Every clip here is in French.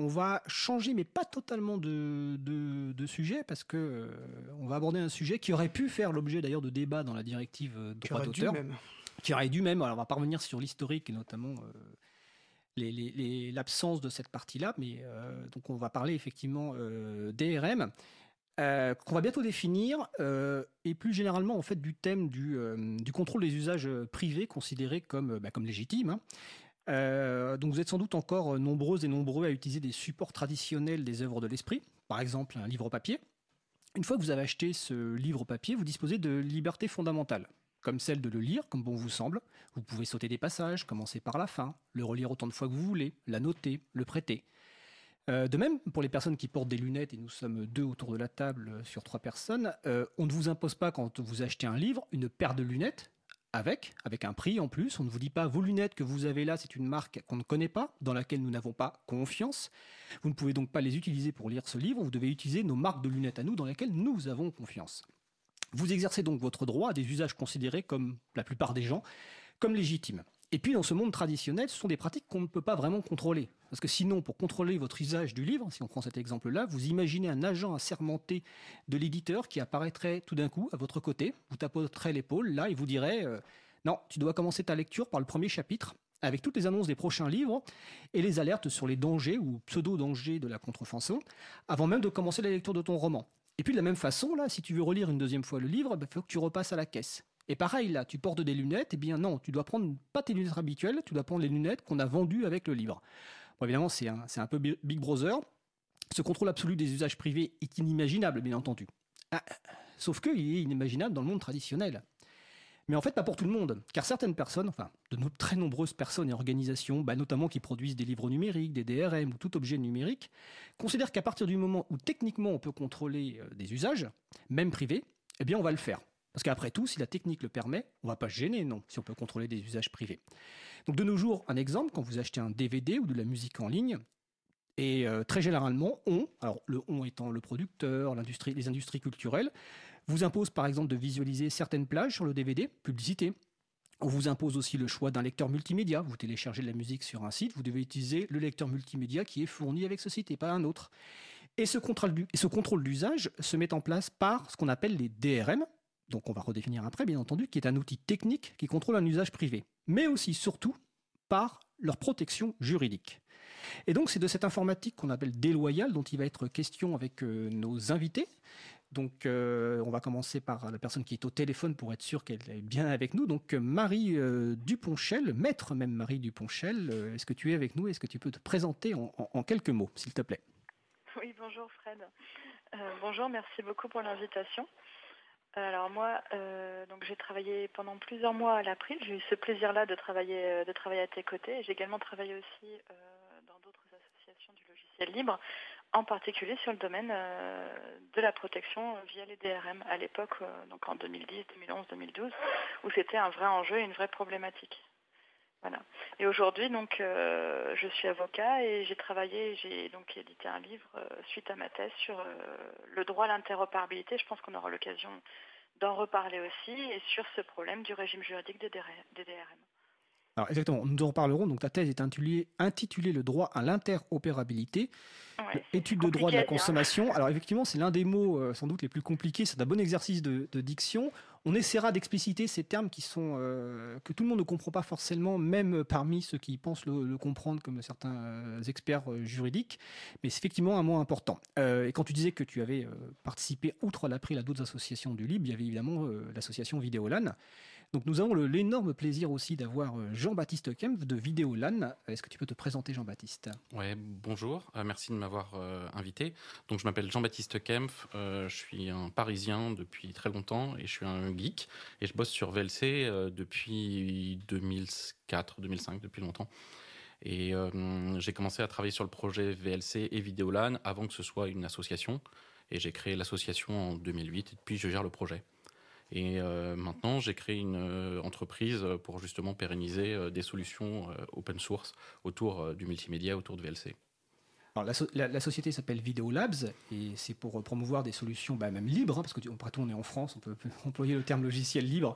on va changer, mais pas totalement de, de, sujet, parce que euh, on va aborder un sujet qui aurait pu faire l'objet d'ailleurs de débats dans la directive euh, droit d'auteur. Qui aurait dû même. Alors, on va pas revenir sur l'historique et notamment l'absence de cette partie-là, mais donc on va parler effectivement DRM. qu'on va bientôt définir, et plus généralement en fait du thème du, du contrôle des usages privés considérés comme, bah, comme légitimes. Hein. Euh, donc vous êtes sans doute encore nombreuses et nombreux à utiliser des supports traditionnels des œuvres de l'esprit, par exemple un livre papier. Une fois que vous avez acheté ce livre papier, vous disposez de libertés fondamentales, comme celle de le lire comme bon vous semble. Vous pouvez sauter des passages, commencer par la fin, le relire autant de fois que vous voulez, la noter, le prêter. Euh, de même, pour les personnes qui portent des lunettes, et nous sommes deux autour de la table sur trois personnes, euh, on ne vous impose pas quand vous achetez un livre une paire de lunettes avec, avec un prix en plus. On ne vous dit pas vos lunettes que vous avez là, c'est une marque qu'on ne connaît pas, dans laquelle nous n'avons pas confiance. Vous ne pouvez donc pas les utiliser pour lire ce livre, vous devez utiliser nos marques de lunettes à nous dans lesquelles nous avons confiance. Vous exercez donc votre droit à des usages considérés comme la plupart des gens comme légitimes. Et puis dans ce monde traditionnel, ce sont des pratiques qu'on ne peut pas vraiment contrôler. Parce que sinon, pour contrôler votre usage du livre, si on prend cet exemple-là, vous imaginez un agent assermenté de l'éditeur qui apparaîtrait tout d'un coup à votre côté, vous tapoterait l'épaule, là, et vous dirait euh, Non, tu dois commencer ta lecture par le premier chapitre, avec toutes les annonces des prochains livres et les alertes sur les dangers ou pseudo-dangers de la contrefaçon, avant même de commencer la lecture de ton roman. Et puis de la même façon, là, si tu veux relire une deuxième fois le livre, il bah, faut que tu repasses à la caisse. Et pareil, là, tu portes des lunettes, et eh bien non, tu dois prendre pas tes lunettes habituelles, tu dois prendre les lunettes qu'on a vendues avec le livre. Bon, évidemment, c'est un, peu Big Brother. Ce contrôle absolu des usages privés est inimaginable, bien entendu. Ah, sauf qu'il est inimaginable dans le monde traditionnel. Mais en fait, pas pour tout le monde, car certaines personnes, enfin, de très nombreuses personnes et organisations, bah, notamment qui produisent des livres numériques, des DRM ou tout objet numérique, considèrent qu'à partir du moment où techniquement on peut contrôler euh, des usages, même privés, eh bien on va le faire. Parce qu'après tout, si la technique le permet, on ne va pas se gêner, non, si on peut contrôler des usages privés. Donc de nos jours, un exemple, quand vous achetez un DVD ou de la musique en ligne, et euh, très généralement, on, alors le on étant le producteur, l'industrie, les industries culturelles, vous impose par exemple de visualiser certaines plages sur le DVD, publicité. On vous impose aussi le choix d'un lecteur multimédia. Vous téléchargez de la musique sur un site, vous devez utiliser le lecteur multimédia qui est fourni avec ce site et pas un autre. Et ce contrôle d'usage se met en place par ce qu'on appelle les DRM, donc on va redéfinir après bien entendu, qui est un outil technique qui contrôle un usage privé, mais aussi surtout par leur protection juridique. Et donc c'est de cette informatique qu'on appelle déloyale dont il va être question avec euh, nos invités. Donc euh, on va commencer par la personne qui est au téléphone pour être sûr qu'elle est bien avec nous. Donc Marie euh, Duponchel, maître même Marie Duponchel, est-ce que tu es avec nous? Est-ce que tu peux te présenter en quelques mots, s'il te plaît? Oui, bonjour Fred. bonjour, merci beaucoup pour l'invitation. Alors moi, euh, donc j'ai travaillé pendant plusieurs mois à l'April. J'ai eu ce plaisir-là de travailler, euh, de travailler à tes côtés. J'ai également travaillé aussi euh, dans d'autres associations du logiciel libre, en particulier sur le domaine de la protection via les DRM à l'époque, donc en 2010, 2011, 2012, où c'était un vrai enjeu et une vraie problématique. Voilà. Et aujourd'hui, donc, euh, je suis avocat et j'ai travaillé, j'ai donc édité un livre euh, suite à ma thèse sur euh, le droit à l'interopérabilité. Je pense qu'on aura l'occasion d'en reparler aussi et sur ce problème du régime juridique des DRM. Alors exactement, nous en reparlerons. Donc ta thèse est intitulée, intitulée Le droit à l'interopérabilité, étude de droit de la consommation. Alors effectivement, c'est l'un des mots sans doute les plus compliqués. C'est un bon exercice de, de diction. On essaiera d'expliciter ces termes qui sont euh, que tout le monde ne comprend pas forcément, même parmi ceux qui pensent le, comprendre, comme certains euh, experts euh, juridiques. Mais c'est effectivement un mot important. et quand tu disais que tu avais participé, outre l'April, à d'autres associations du Libre, il y avait évidemment l'association Vidéolan. Donc nous avons l'énorme plaisir aussi d'avoir Jean-Baptiste Kempf de Vidéolan. Est-ce que tu peux te présenter, Jean-Baptiste? Ouais, bonjour. merci de m'avoir invité. Donc je m'appelle Jean-Baptiste Kempf. je suis un Parisien depuis très longtemps et je suis un geek et je bosse sur VLC euh, depuis 2004, 2005, depuis longtemps. Et euh, j'ai commencé à travailler sur le projet VLC et Vidéolan avant que ce soit une association. Et j'ai créé l'association en 2008 et depuis je gère le projet. Et euh, maintenant, j'ai créé une entreprise pour justement pérenniser des solutions open source autour du multimédia, autour de VLC. Alors, la, société s'appelle Video Labs et c'est pour promouvoir des solutions bah, même libres, hein, parce que après tout on est en France, on peut employer le terme logiciel libre.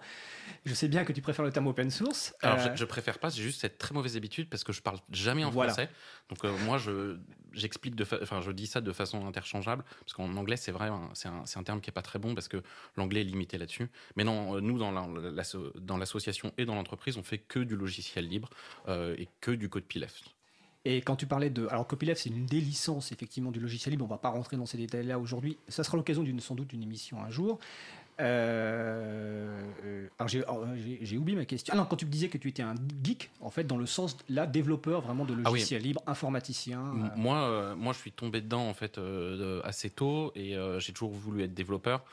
Je sais bien que tu préfères le terme open source. Alors je, je, préfère pas, j'ai juste cette très mauvaise habitude parce que je parle jamais en français. Donc moi je j'explique de, enfin je dis ça de façon interchangeable parce qu'en anglais c'est vrai, hein, c'est un, un, terme qui est pas très bon parce que l'anglais est limité là-dessus. Mais non, nous dans l'association et dans l'entreprise on fait que du logiciel libre euh, et que du copyleft. Et quand tu parlais de. Alors, copyleft, c'est une des licences, effectivement, du logiciel libre. On ne va pas rentrer dans ces détails-là aujourd'hui. Ça sera l'occasion d'une, sans doute, d'une émission un jour. Euh, euh, alors, j'ai, oublié ma question. Ah non, quand tu me disais que tu étais un geek, en fait, dans le sens, là, développeur vraiment de ah logiciel libre, informaticien. Moi, moi, je suis tombé dedans, en fait, assez tôt et j'ai toujours voulu être développeur.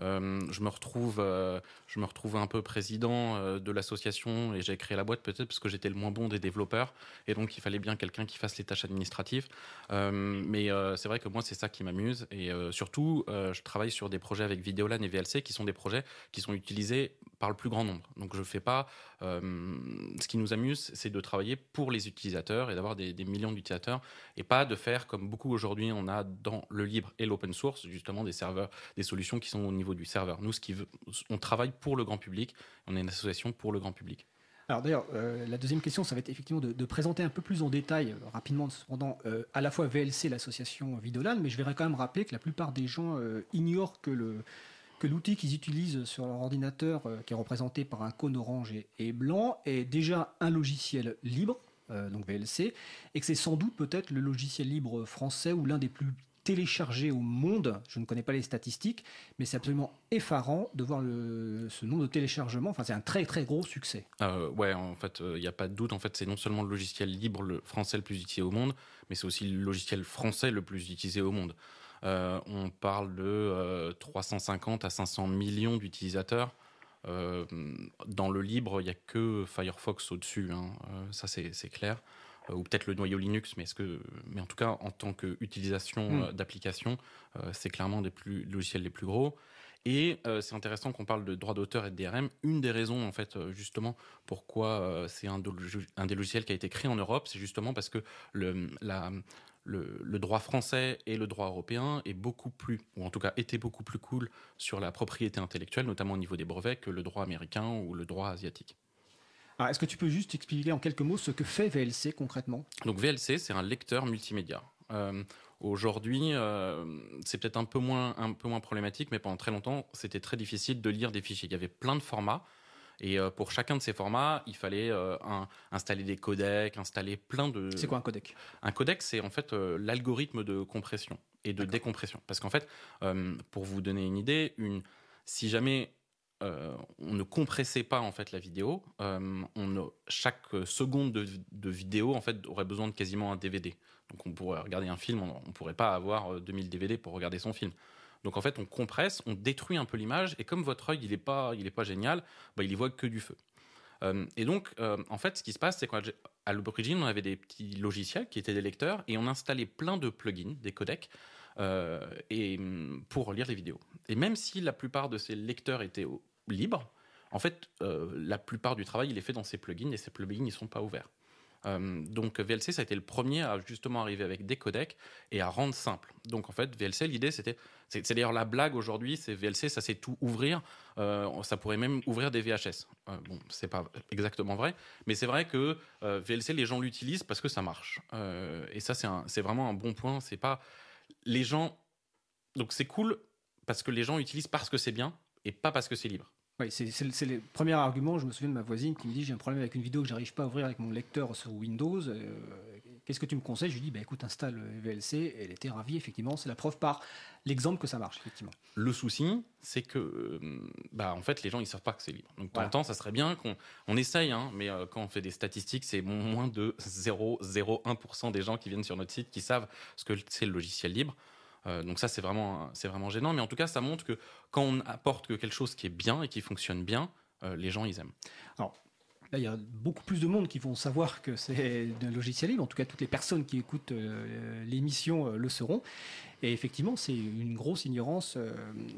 Euh, je me retrouve, euh, je me retrouve un peu président euh, de l'association et j'ai créé la boîte peut-être parce que j'étais le moins bon des développeurs et donc il fallait bien quelqu'un qui fasse les tâches administratives. mais c'est vrai que moi c'est ça qui m'amuse et surtout je travaille sur des projets avec Videolan et VLC qui sont des projets qui sont utilisés par le plus grand nombre. Donc je fais pas. ce qui nous amuse, c'est de travailler pour les utilisateurs et d'avoir des, millions d'utilisateurs et pas de faire comme beaucoup aujourd'hui on a dans le libre et l'open source justement des serveurs, des solutions qui sont au niveau du serveur. Nous, ce qui veut, on travaille pour le grand public. On est une association pour le grand public. Alors d'ailleurs, euh, la deuxième question, ça va être effectivement de, présenter un peu plus en détail, euh, rapidement cependant, euh, à la fois VLC, l'association Vidolan, mais je vais quand même rappeler que la plupart des gens ignorent que le que l'outil qu'ils utilisent sur leur ordinateur, qui est représenté par un cône orange et, blanc, est déjà un logiciel libre, donc VLC, et que c'est sans doute peut-être le logiciel libre français ou l'un des plus téléchargé au monde. Je ne connais pas les statistiques, mais c'est absolument effarant de voir ce nombre de téléchargements. Enfin, c'est un très très gros succès. Euh, ouais, en fait, il euh, n'y a pas de doute. En fait, c'est non seulement le logiciel libre français le plus utilisé au monde, mais c'est aussi le logiciel français le plus utilisé au monde. Euh, on parle de 350 à 500 millions d'utilisateurs. dans le libre, il n'y a que Firefox au-dessus, hein. ça c'est clair. Euh, ou peut-être le noyau Linux, mais, est-ce que, mais en tout cas, en tant qu'utilisation euh, d'application, euh, c'est clairement des plus, logiciels les plus gros. Et c'est intéressant qu'on parle de droit d'auteur et de DRM. Une des raisons, en fait, justement, pourquoi c'est un, un, des logiciels qui a été créé en Europe, c'est justement parce que le, la, le, le, droit français et le droit européen est beaucoup plus, ou en tout cas était beaucoup plus cool sur la propriété intellectuelle, notamment au niveau des brevets, que le droit américain ou le droit asiatique. Est-ce que tu peux juste expliquer en quelques mots ce que fait VLC concrètement? Donc VLC, c'est un lecteur multimédia. Euh, aujourd'hui, euh, c'est peut-être un peu moins un peu moins problématique, mais pendant très longtemps, c'était très difficile de lire des fichiers. Il y avait plein de formats. Et euh, pour chacun de ces formats, il fallait installer des codecs, installer plein de. C'est quoi un codec? Un codec, c'est en fait l'algorithme de compression et de décompression. Parce qu'en fait, pour vous donner une idée, une, si jamais euh, on ne compressait pas en fait la vidéo. Euh, on chaque seconde de, vidéo en fait aurait besoin de quasiment un DVD. Donc on pourrait regarder un film, on, ne pourrait pas avoir 2000 euh, DVD pour regarder son film. Donc en fait on compresse, on détruit un peu l'image et comme votre œil il est pas pas génial, bah, il y voit que du feu. et donc en fait ce qui se passe c'est qu'à l'origine on avait des petits logiciels qui étaient des lecteurs et on installait plein de plugins, des codecs. et mm, pour lire les vidéos. Et même si la plupart de ces lecteurs étaient libre, en fait, euh, la plupart du travail, il est fait dans ces plugins et ces plugins, ils sont pas ouverts. Euh, donc VLC, ça a été le premier à justement arriver avec des codecs et à rendre simple. Donc en fait, VLC, l'idée c'était, c'est, d'ailleurs la blague aujourd'hui, c'est VLC, ça c'est tout ouvrir. Euh, ça pourrait même ouvrir des VHS. bon, c'est pas exactement vrai, mais c'est vrai que VLC, les gens l'utilisent parce que ça marche. et ça, c'est, c'est vraiment un bon point. C'est pas les gens. Donc c'est cool parce que les gens utilisent parce que c'est bien et pas parce que c'est libre. Oui, c'est le premier argument. Je me souviens de ma voisine qui me dit j'ai un problème avec une vidéo que j'arrive pas à ouvrir avec mon lecteur sur Windows. Euh, qu'est-ce que tu me conseilles? Je lui dis bah, écoute, installe VLC. Elle était ravie, effectivement. C'est la preuve par l'exemple que ça marche, effectivement. Le souci, c'est que euh, bah, en fait, les gens ils savent pas que c'est libre. Donc, pour temps, ça serait bien qu'on on essaye, hein, mais euh, quand on fait des statistiques, c'est moins de 0,01% des gens qui viennent sur notre site qui savent ce que c'est le logiciel libre. Euh, donc ça, c'est vraiment, c'est vraiment gênant. Mais en tout cas, ça montre que quand on apporte quelque chose qui est bien et qui fonctionne bien, euh, les gens, ils aiment. Alors, il y a beaucoup plus de monde qui vont savoir que c'est un logiciel libre. En tout cas, toutes les personnes qui écoutent euh, l'émission le sauront. Et effectivement, c'est une grosse ignorance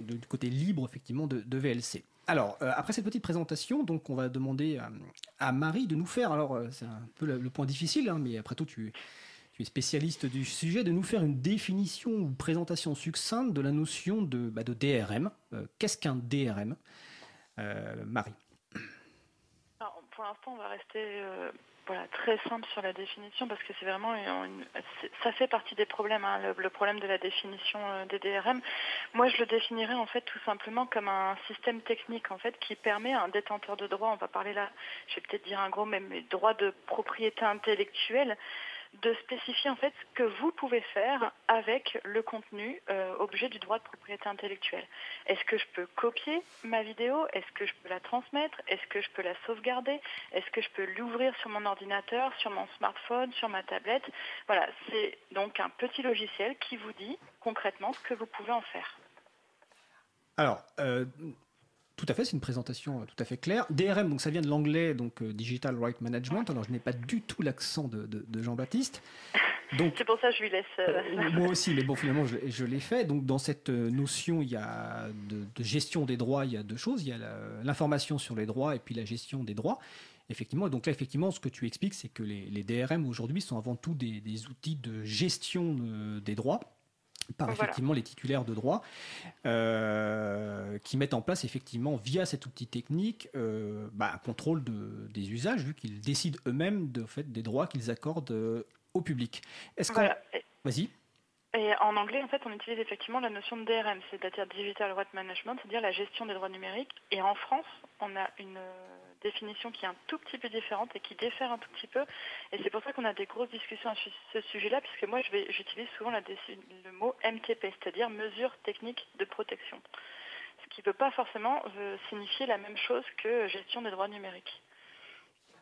du côté libre, effectivement, de, VLC. Alors, après cette petite présentation, donc, on va demander à, Marie de nous faire. Alors, c'est un peu le, point difficile, hein, mais après tout, tu tu es spécialiste du sujet, de nous faire une définition ou présentation succincte de la notion de, bah, DRM. Qu'est-ce qu'un DRM Marie? Pour l'instant, on va rester voilà, très simple sur la définition parce que c'est vraiment ça fait partie des problèmes, hein, le, problème de la définition euh, des DRM. Moi, je le définirais en fait tout simplement comme un système technique en fait qui permet à un détenteur de droit, on va parler là, je vais peut-être dire un gros, mais droit de propriété intellectuelle, de spécifier en fait ce que vous pouvez faire avec le contenu euh, objet du droit de propriété intellectuelle. Est-ce que je peux copier ma vidéo? Est-ce que je peux la transmettre? Est-ce que je peux la sauvegarder? Est-ce que je peux l'ouvrir sur mon ordinateur, sur mon smartphone, sur ma tablette? Voilà, c'est donc un petit logiciel qui vous dit concrètement ce que vous pouvez en faire. Alors, euh, tout à fait, c'est une présentation euh, tout à fait claire. DRM, donc ça vient de l'anglais, donc euh, Digital Right Management. Alors je n'ai pas du tout l'accent de, Jean-Baptiste. Donc, c'est pour ça que je lui laisse. Euh, moi aussi, mais bon, finalement, je, l'ai fait. Donc, dans cette notion, il y a de, gestion des droits, il y a deux choses. Il y a l'information sur les droits et puis la gestion des droits. Effectivement, et donc là, effectivement, ce que tu expliques, c'est que les, DRM aujourd'hui sont avant tout des, des outils de gestion des droits par effectivement les titulaires de droit, euh, qui mettent en place effectivement via cet outil technique euh, bah, un contrôle de, des usages, vu qu'ils décident eux-mêmes de fait des droits qu'ils accordent euh, au public. Est-ce vas-y. Et en anglais, en fait, on utilise effectivement la notion de DRM, c'est-à-dire Digital Right Management, c'est-à-dire la gestion des droits numériques. Et en France, on a une définition qui est un tout petit peu différente et qui diffère un tout petit peu. Et c'est pour ça qu'on a des grosses discussions à ce sujet-là, puisque moi, j'utilise souvent le mot MTP, c'est-à-dire mesure technique de protection. Ce qui ne peut pas forcément euh, signifier la même chose que gestion des droits numériques.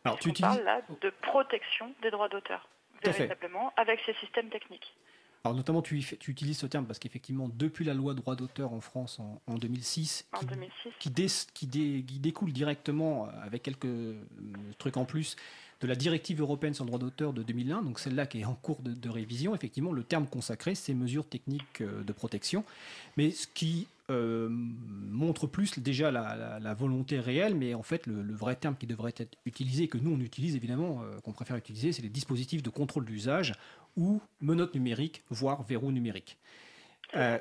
Alors, tu utilises... parle là de protection des droits d'auteur, véritablement, avec ces systèmes techniques. Alors notamment, tu, tu, utilises ce terme parce qu'effectivement, depuis la loi droit d'auteur en France en, 2006, qui, Qui, découle directement, euh, avec quelques euh, trucs en plus, de la directive européenne sur le droit d'auteur de 2001, donc celle-là qui est en cours de, révision, effectivement, le terme consacré, c'est mesures techniques euh, de protection. Mais ce qui montre plus déjà la, volonté réelle, mais en fait, le, vrai terme qui devrait être utilisé, que nous on utilise évidemment, qu'on préfère utiliser, c'est les dispositifs de contrôle d'usage ou menottes numérique, voire verrou numérique. Euh,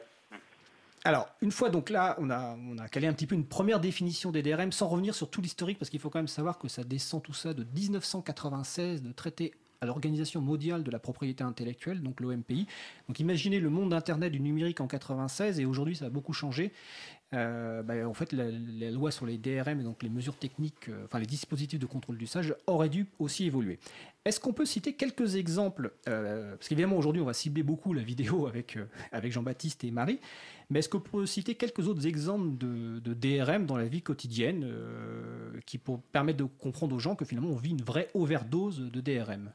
alors, une fois donc là, on a, on a calé un petit peu une première définition des DRM sans revenir sur tout l'historique, parce qu'il faut quand même savoir que ça descend tout ça de 1996, de traité à l'Organisation mondiale de la propriété intellectuelle, donc l'OMPI. Donc imaginez le monde d'Internet du numérique en 96 et aujourd'hui ça a beaucoup changé. Euh, bah, en fait, la, loi sur les DRM et donc les mesures techniques, euh, enfin les dispositifs de contrôle d'usage auraient dû aussi évoluer. Est-ce qu'on peut citer quelques exemples euh, Parce qu'évidemment aujourd'hui on va cibler beaucoup la vidéo avec, Jean-Baptiste et Marie, mais est-ce qu'on peut citer quelques autres exemples de DRM dans la vie quotidienne qui permettent de comprendre aux gens que finalement on vit une vraie overdose de DRM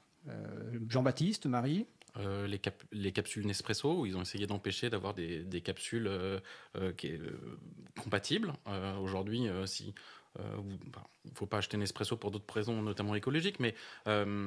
Jean-Baptiste, Marie? Euh, les, les, capsules Nespresso, où ils ont essayé d'empêcher d'avoir des, capsules euh, euh, compatibles. Aujourd'hui, si il ne faut pas acheter Nespresso pour d'autres raisons, notamment écologiques, mais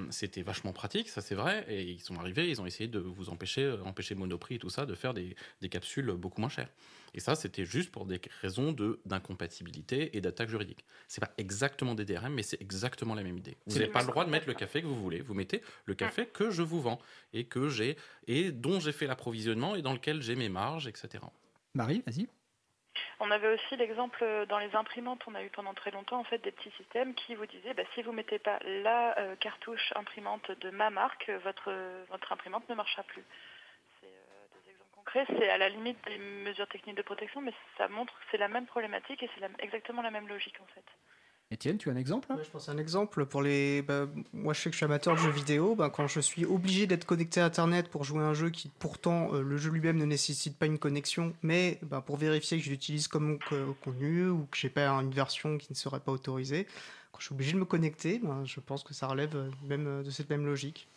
c'était vachement pratique, ça c'est vrai. Et ils sont arrivés, ils ont essayé de vous empêcher, empêcher Monoprix et tout ça, de faire des, des capsules beaucoup moins chères. Et ça, c'était juste pour des raisons de d'incompatibilité et d'attaque juridique. C'est pas exactement des DRM, mais c'est exactement la même idée. Vous n'avez pas le droit de mettre le café que vous voulez. Vous mettez le café que je vous vends et que j'ai et dont j'ai fait l'approvisionnement et dans lequel j'ai mes marges, etc. Marie, vas-y. On avait aussi l'exemple dans les imprimantes, on a eu pendant très longtemps en fait des petits systèmes qui vous disaient bah, si vous ne mettez pas la euh, cartouche imprimante de ma marque, votre, votre imprimante ne marchera plus c'est à la limite des mesures techniques de protection, mais ça montre que c'est la même problématique et c'est exactement la même logique en fait. Étienne, tu as un exemple? Je pense à un exemple pour les. Bah, moi, je sais que je suis amateur de jeux vidéo. Bah, quand je suis obligé d'être connecté à Internet pour jouer un jeu qui, pourtant, euh, le jeu lui-même ne nécessite pas une connexion, mais bah, pour vérifier que je l'utilise comme contenu ou que j'ai pas une version qui ne serait pas autorisée, quand je suis obligé de me connecter, je pense que ça relève euh, même euh, de cette même logique.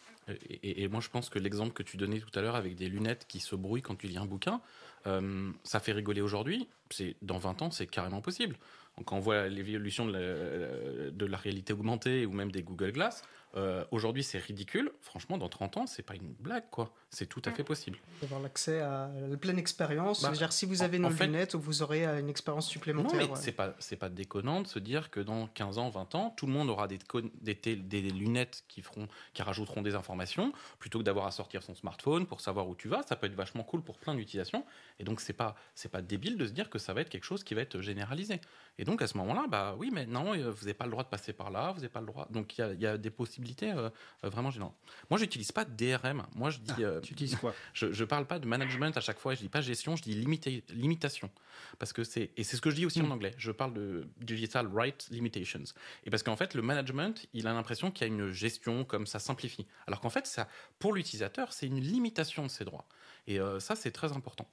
Et, moi, je pense que l'exemple que tu donnais tout à l'heure avec des lunettes qui se brouillent quand tu lis un bouquin, euh, ça fait rigoler aujourd'hui. C'est dans 20 ans, c'est carrément possible. Quand on voit l'évolution de, de, la réalité augmentée ou même des Google Glass, euh, aujourd'hui c'est ridicule. Franchement, dans 30 ans, c'est pas une blague, quoi. C'est tout à fait possible. Avoir l'accès à la pleine expérience. Bah, si vous avez nos lunettes, vous aurez une expérience supplémentaire. Non, mais c'est pas, c'est pas déconnant de se dire que dans 15 ans, 20 ans, tout le monde aura des, des, des, lunettes qui, feront, qui rajouteront des informations, plutôt que d'avoir à sortir son smartphone pour savoir où tu vas. Ça peut être vachement cool pour plein d'utilisations. Et donc, c'est pas, c'est pas débile de se dire que ça va être quelque chose qui va être généralisé. Et donc, à ce moment-là, bah oui, mais non, euh, vous n'avez pas le droit de passer par là, vous n'avez pas le droit. Donc, il y, y a, des possibilités euh, euh, vraiment gênantes. Moi, j'utilise pas DRM. Moi, je dis. Ah, tu utilises quoi? Je ne parle pas de management à chaque fois. Je dis pas gestion, je dis limité, limitation. Parce que c'est et c'est ce que je dis aussi en hmm. anglais. Je parle de digital right limitations. Et parce qu'en fait, le management, il a l'impression qu'il y a une gestion comme ça simplifie. Alors qu'en fait, ça, pour l'utilisateur, c'est une limitation de ses droits. Et ça, c'est très important.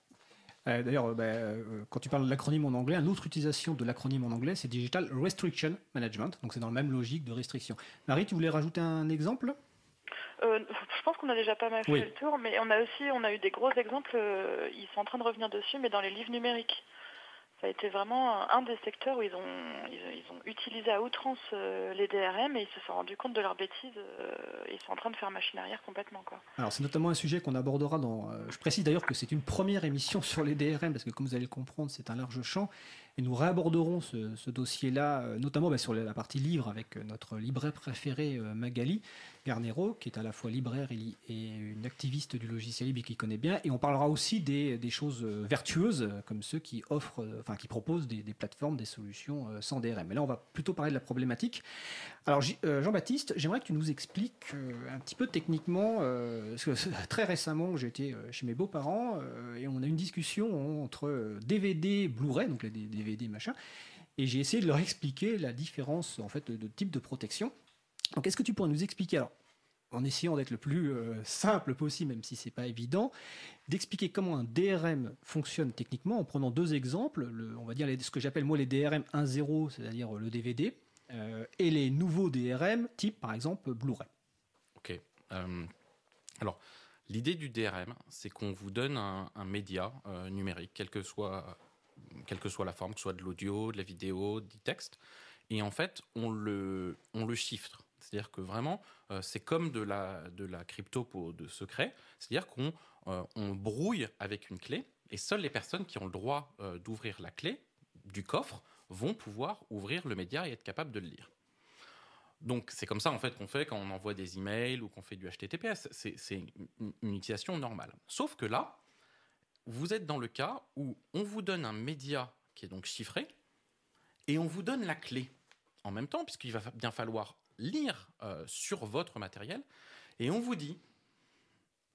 Euh, d'ailleurs, euh, bah, euh, quand tu parles de l'acronyme en anglais, une autre utilisation de l'acronyme en anglais, c'est Digital Restriction Management. Donc c'est dans la même logique de restriction. Marie, tu voulais rajouter un exemple? Je pense qu'on a déjà pas mal fait le tour, mais on a aussi on a eu des gros exemples. ils sont en train de revenir dessus, mais dans les livres numériques ça a été vraiment un des secteurs où ils ont, ils, ont utilisé à outrance euh, les DRM et ils se sont rendus compte de leurs bêtises. Euh, ils sont en train de faire machine arrière complètement. Quoi. Alors c'est notamment un sujet qu'on abordera dans... Euh, je précise d'ailleurs que c'est une première émission sur les DRM parce que comme vous allez le comprendre, c'est un large champ. Et nous réaborderons ce, dossier-là, notamment bah, sur la partie livre avec notre libraire préféré Magali. Garnero, qui est à la fois libraire et, une activiste du logiciel libre qui connaît bien. Et on parlera aussi des, choses euh, vertueuses, euh, comme ceux qui offrent, euh, enfin qui proposent des, plateformes, des solutions sans DRM. Mais là, on va plutôt parler de la problématique. Alors, Jean-Baptiste, j'aimerais que tu nous expliques un petit peu techniquement, parce que très récemment, j'étais chez mes beaux-parents et on a une discussion entre DVD, Blu-ray, donc les DVD machin, et j'ai essayé de leur expliquer la différence en fait de type de protection. Donc, est-ce que tu pourrais nous expliquer, alors, en essayant d'être le plus euh, simple possible, même si c'est pas évident, d'expliquer comment un DRM fonctionne techniquement en prenant deux exemples, on va dire ce que j'appelle moi les DRM 1.0, c'est-à-dire le DVD, euh, et les nouveaux DRM, type par exemple Blu-ray. Ok. Euh, alors, l'idée du DRM, c'est qu'on vous donne un, média numérique, quelle que, soit, quelle que soit la forme, que ce soit de l'audio, de la vidéo, du texte, et en fait, on le, on le chiffre. C'est-à-dire que vraiment, euh, c'est comme de la, de la crypto pour de secret. C'est-à-dire qu'on euh, on brouille avec une clé et seules les personnes qui ont le droit euh, d'ouvrir la clé du coffre vont pouvoir ouvrir le média et être capables de le lire. Donc c'est comme ça en fait qu'on fait quand on envoie des emails ou qu'on fait du HTTPS. C'est une utilisation normale. Sauf que là, vous êtes dans le cas où on vous donne un média qui est donc chiffré et on vous donne la clé en même temps, puisqu'il va bien falloir lire euh, sur votre matériel, et on vous dit,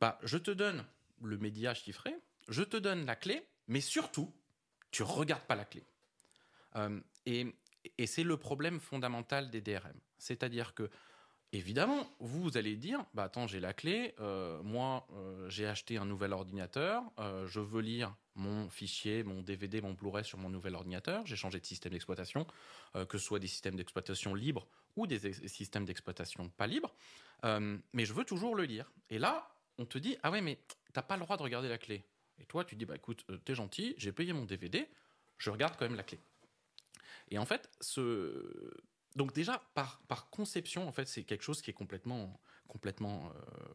bah, je te donne le média chiffré, je te donne la clé, mais surtout, tu regardes pas la clé. Euh, et, et c'est le problème fondamental des DRM. C'est-à-dire que Évidemment, vous, allez dire, bah attends, j'ai la clé, euh, moi j'ai acheté un nouvel ordinateur, je veux lire mon fichier, mon DVD, mon Blu-ray sur mon nouvel ordinateur, j'ai changé de système d'exploitation, que ce soit des systèmes d'exploitation libres ou des systèmes d'exploitation pas libres, mais je veux toujours le lire. Et là, on te dit, ah ouais, mais t'as pas le droit de regarder la clé. Et toi, tu dis, bah écoute, t'es gentil, j'ai payé mon DVD, je regarde quand même la clé. Et en fait, ce, donc déjà, par, par conception, en fait, c'est quelque chose qui est complètement, complètement euh,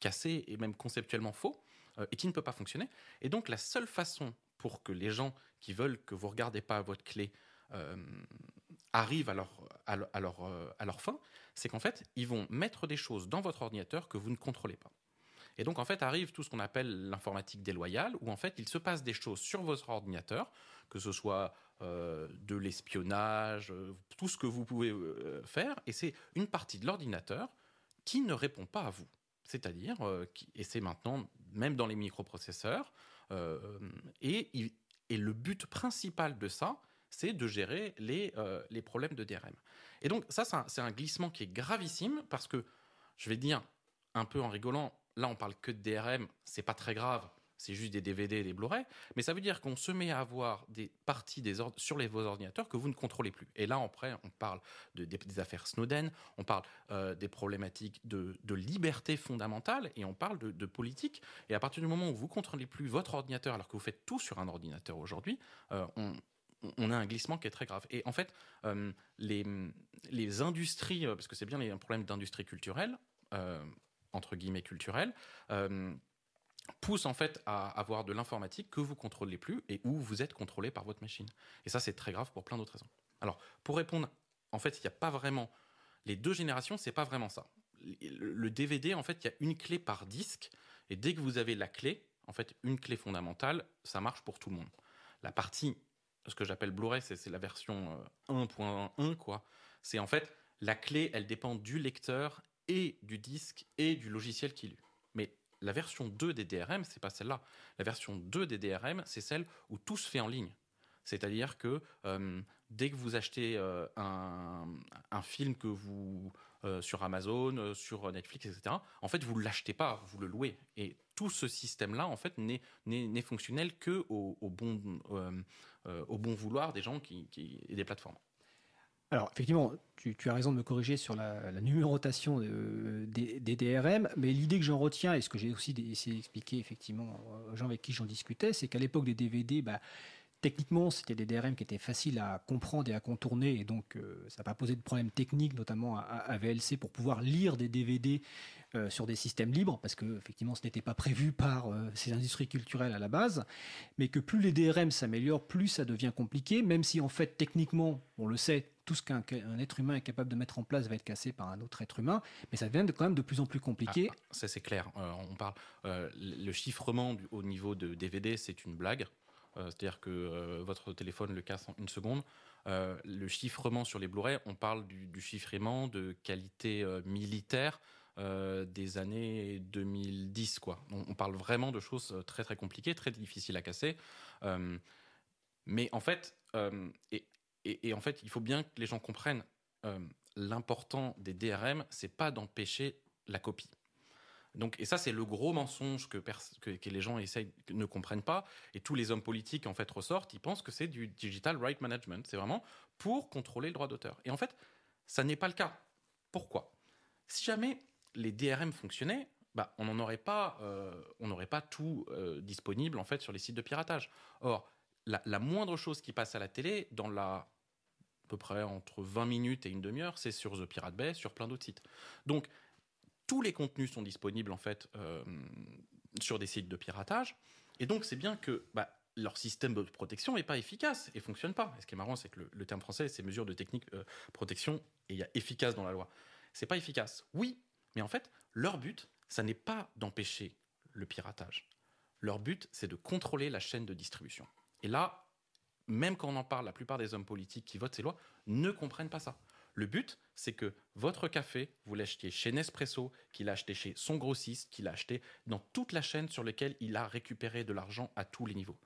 cassé et même conceptuellement faux euh, et qui ne peut pas fonctionner. Et donc la seule façon pour que les gens qui veulent que vous regardez pas votre clé euh, arrivent à leur, à, leur, à leur fin, c'est qu'en fait, ils vont mettre des choses dans votre ordinateur que vous ne contrôlez pas. Et donc en fait arrive tout ce qu'on appelle l'informatique déloyale, où en fait il se passe des choses sur votre ordinateur, que ce soit euh, de l'espionnage, euh, tout ce que vous pouvez euh, faire, et c'est une partie de l'ordinateur qui ne répond pas à vous. C'est-à-dire, et c'est maintenant même dans les microprocesseurs, et, le but principal de ça, c'est de gérer les, les problèmes de DRM. Et donc ça, c'est un, glissement qui est gravissime, parce que, je vais dire un peu en rigolant, là on parle que de DRM, c'est pas très grave, c'est juste des DVD et des Blu-ray, mais ça veut dire qu'on se met à avoir des parties des sur les, vos ordinateurs que vous ne contrôlez plus. Et là, après, on parle de, des, affaires Snowden, on parle euh, des problématiques de, liberté fondamentale et on parle de, politique. Et à partir du moment où vous ne contrôlez plus votre ordinateur alors que vous faites tout sur un ordinateur aujourd'hui, euh, a un glissement qui est très grave. Et en fait, les, les industries, parce que c'est bien un problème d'industrie culturelle, entre guillemets culturelle, pousse en fait à avoir de l'informatique que vous contrôlez plus et où vous êtes contrôlé par votre machine. Et ça, c'est très grave pour plein d'autres raisons. Alors, pour répondre, en fait, il n'y a pas vraiment les deux générations, c'est pas vraiment ça. Le DVD, en fait, il y a une clé par disque, et dès que vous avez la clé, en fait, une clé fondamentale, ça marche pour tout le monde. La partie, ce que j'appelle Blu-ray, c'est la version 1.1, euh, quoi. C'est en fait la clé, elle dépend du lecteur et du disque et du logiciel qui lu. Mais la version 2 des DRM, c'est pas celle-là. La version 2 des DRM, c'est celle où tout se fait en ligne. C'est-à-dire que euh, dès que vous achetez euh, un, film que vous sur Amazon, sur Netflix, etc., en fait, vous ne l'achetez pas, vous le louez. Et tout ce système-là, en fait, n'est fonctionnel que au, bon, au bon vouloir des gens et des plateformes. Alors, effectivement, tu, as raison de me corriger sur la, numérotation des, DRM, mais l'idée que j'en retiens, et ce que j'ai aussi essayé d'expliquer effectivement aux gens avec qui j'en discutais, c'est qu'à l'époque des DVD, bah, techniquement, c'était des DRM qui étaient faciles à comprendre et à contourner, et donc euh, ça n'a pas posé de problème technique, notamment à, VLC, pour pouvoir lire des DVD euh, sur des systèmes libres, parce que effectivement, ce n'était pas prévu par euh, ces industries culturelles à la base, mais que plus les DRM s'améliorent, plus ça devient compliqué, même si en fait, techniquement, on le sait, tout ce qu'un être humain est capable de mettre en place va être cassé par un autre être humain, mais ça devient quand même de plus en plus compliqué. Ah, ça c'est clair. Euh, on parle le chiffrement au niveau de DVD, c'est une blague. C'est-à-dire que votre téléphone le casse en une seconde. le chiffrement sur les Blu-ray, on parle du chiffrement de qualité militaire. Des années 2010 quoi. On, parle vraiment de choses très très compliquées, très difficiles à casser. mais en fait, et, et, en fait, il faut bien que les gens comprennent euh, l'important des DRM, c'est pas d'empêcher la copie. Donc, et ça, c'est le gros mensonge que, que, les gens essayent, ne comprennent pas. Et tous les hommes politiques, en fait, ressortent, ils pensent que c'est du digital right management. C'est vraiment pour contrôler le droit d'auteur. Et en fait, ça n'est pas le cas. Pourquoi? Si jamais les DRM fonctionnaient, bah, on n'aurait pas, euh, on n'aurait pas tout euh, disponible, en fait, sur les sites de piratage. Or, la, moindre chose qui passe à la télé, dans la à peu près entre 20 minutes et une demi-heure, c'est sur The Pirate Bay, sur plein d'autres sites. Donc, tous les contenus sont disponibles en fait euh, sur des sites de piratage. Et donc, c'est bien que bah, leur système de protection n'est pas efficace et fonctionne pas. Et ce qui est marrant, c'est que le, terme français, c'est mesure de technique protection et il y a efficace dans la loi. C'est pas efficace. Oui, mais en fait, leur but, ça n'est pas d'empêcher le piratage. Leur but, c'est de contrôler la chaîne de distribution. Et là, même quand on en parle, la plupart des hommes politiques qui votent ces lois ne comprennent pas ça. Le but, c'est que votre café, vous l'achetiez chez Nespresso, qu'il a acheté chez son grossiste, qu'il a acheté dans toute la chaîne sur laquelle il a récupéré de l'argent à tous les niveaux.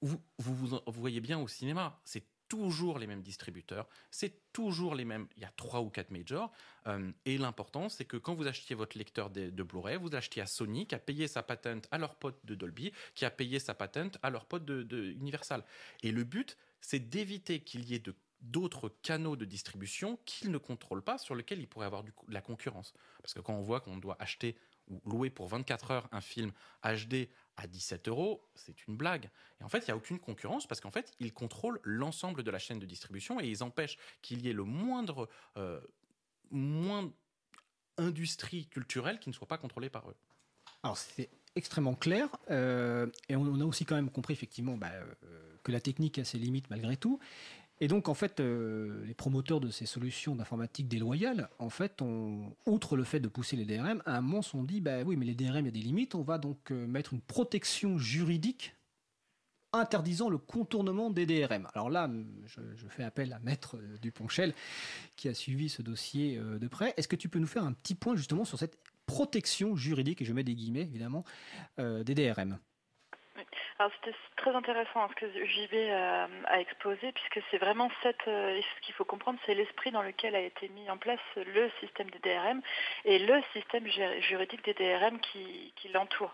Vous, vous, vous, voyez bien au cinéma, c'est toujours les mêmes distributeurs, c'est toujours les mêmes, il y a trois ou quatre majors, euh, et l'important c'est que quand vous achetiez votre lecteur de, Blu-ray, vous achetiez à Sony qui a payé sa patente à leur pote de Dolby, qui a payé sa patente à leur pote de, Universal. Et le but, c'est d'éviter qu'il y ait d'autres canaux de distribution qu'ils ne contrôlent pas, sur lesquels il pourrait avoir de la concurrence. Parce que quand on voit qu'on doit acheter ou louer pour 24 heures un film HD à 17 euros, c'est une blague. Et en fait, il n'y a aucune concurrence parce qu'en fait, ils contrôlent l'ensemble de la chaîne de distribution et ils empêchent qu'il y ait le moindre, euh, industrie culturelle qui ne soit pas contrôlée par eux. Alors, c'est extrêmement clair. Euh, et on, a aussi quand même compris effectivement bah, euh, que la technique a ses limites malgré tout. Et donc, en fait, euh, les promoteurs de ces solutions d'informatique déloyales, en fait, outre le fait de pousser les DRM, à un moment sont dit, bah oui, mais les DRM, il y a des limites, on va donc euh, mettre une protection juridique interdisant le contournement des DRM. Alors là, je, fais appel à Maître euh, Duponchel, qui a suivi ce dossier de près. Est-ce que tu peux nous faire un petit point justement sur cette protection juridique, et je mets des guillemets évidemment, des DRM alors c'était très intéressant ce que JB a, a exposé, puisque c'est vraiment euh, ce qu'il faut comprendre, c'est l'esprit dans lequel a été mis en place le système des DRM et le système juridique des DRM qui, qui l'entoure.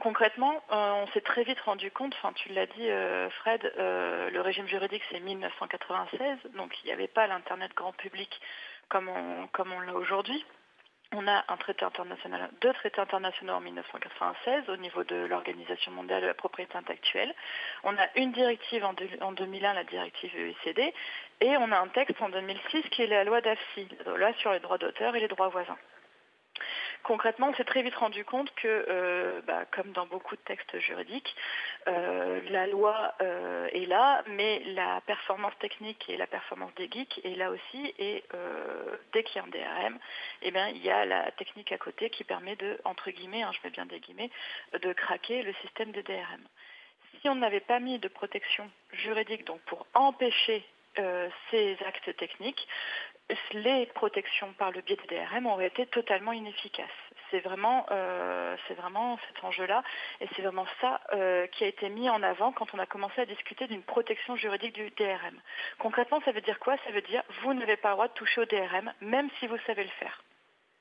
Concrètement, euh, on s'est très vite rendu compte, enfin tu l'as dit euh, Fred, le régime juridique c'est 1996, donc il n'y avait pas l'Internet grand public comme comme on l'a aujourd'hui. On a traité international, deux traités internationaux en 1996 au niveau de l'Organisation mondiale de la propriété intellectuelle. On a une directive en, 2001, la directive EECD, et on a un texte en 2006 qui est la loi d'AFSI, la loi sur les droits d'auteur et les droits voisins. Concrètement, on s'est très vite rendu compte que, euh, bah, comme dans beaucoup de textes juridiques, euh, la loi euh, est là, mais la performance technique et la performance des geeks est là aussi. Et dès qu'il y a un DRM, eh bien, il y a la technique à côté qui permet de, entre guillemets, hein, je mets bien des guillemets, de craquer le système des DRM. Si on n'avait pas mis de protection juridique donc pour empêcher ces actes techniques, les protections par le biais des DRM auraient été totalement inefficaces. C'est vraiment, euh, vraiment cet enjeu-là, et c'est vraiment ça euh, qui a été mis en avant quand on a commencé à discuter d'une protection juridique du DRM. Concrètement, ça veut dire quoi? Ça veut dire vous n'avez pas le droit de toucher au DRM, même si vous savez le faire.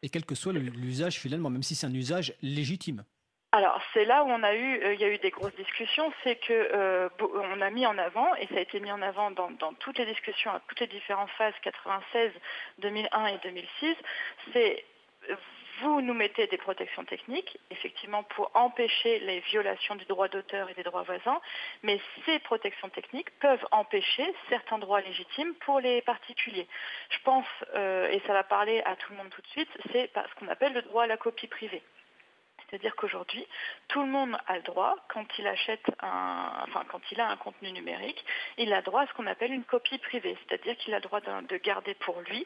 Et quel que soit l'usage finalement, même si c'est un usage légitime. Alors c'est là où euh, il y a eu des grosses discussions, c'est que euh, on a mis en avant et ça a été mis en avant dans, toutes les discussions à toutes les différentes phases 96, 2001 et 2006, c'est vous nous mettez des protections techniques, effectivement pour empêcher les violations du droit d'auteur et des droits voisins, mais ces protections techniques peuvent empêcher certains droits légitimes pour les particuliers. Je pense, euh, et ça va parler à tout le monde tout de suite, c'est ce qu'on appelle le droit à la copie privée. C'est-à-dire qu'aujourd'hui, tout le monde a le droit, quand il achète un, enfin quand il a un contenu numérique, il a droit à ce qu'on appelle une copie privée, c'est-à-dire qu'il a le droit de, garder pour lui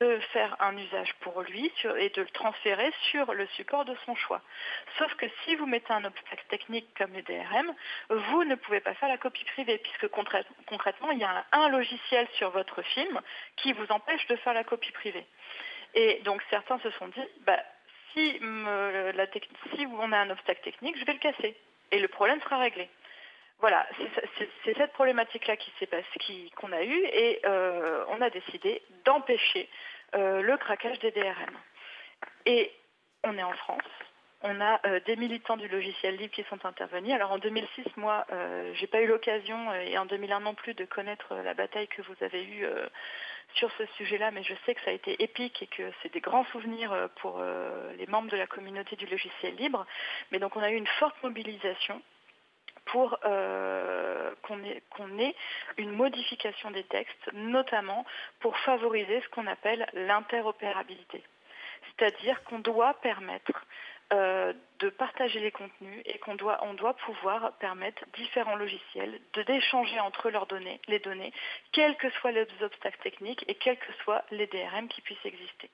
de faire un usage pour lui et de le transférer sur le support de son choix. Sauf que si vous mettez un obstacle technique comme le DRM, vous ne pouvez pas faire la copie privée, puisque concrètement, il y a un, logiciel sur votre film qui vous empêche de faire la copie privée. Et donc certains se sont dit, bah, si, on a un obstacle technique, je vais le casser. Et le problème sera réglé. Voilà, c'est cette problématique-là qui s'est passée, qu'on a eue, et euh, on a décidé d'empêcher euh, le craquage des DRM. Et on est en France, on a euh, des militants du logiciel libre qui sont intervenus. Alors en 2006, moi, j'ai pas eu l'occasion, et en 2001 non plus, de connaître la bataille que vous avez eue sur ce sujet-là, mais je sais que ça a été épique et que c'est des grands souvenirs euh, pour euh, les membres de la communauté du logiciel libre. Mais donc on a eu une forte mobilisation pour euh, qu'on ait, une modification des textes, notamment pour favoriser ce qu'on appelle l'interopérabilité. C'est-à-dire qu'on doit permettre euh, de partager les contenus et qu'on doit, doit pouvoir permettre différents logiciels d'échanger entre leurs données, les données, quels que soient les obstacles techniques et quels que soient les DRM qui puissent exister.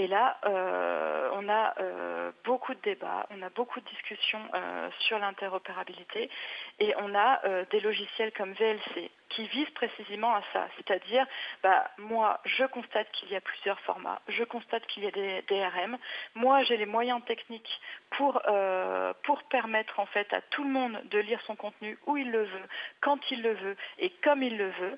Et là, euh, on a euh, beaucoup de débats, on a beaucoup de discussions euh, sur l'interopérabilité et on a des logiciels comme VLC qui visent précisément à ça. C'est-à-dire, bah, moi, je constate qu'il y a plusieurs formats, je constate qu'il y a des DRM. Moi, j'ai les moyens techniques pour, permettre en fait à tout le monde de lire son contenu où il le veut, quand il le veut et comme il le veut.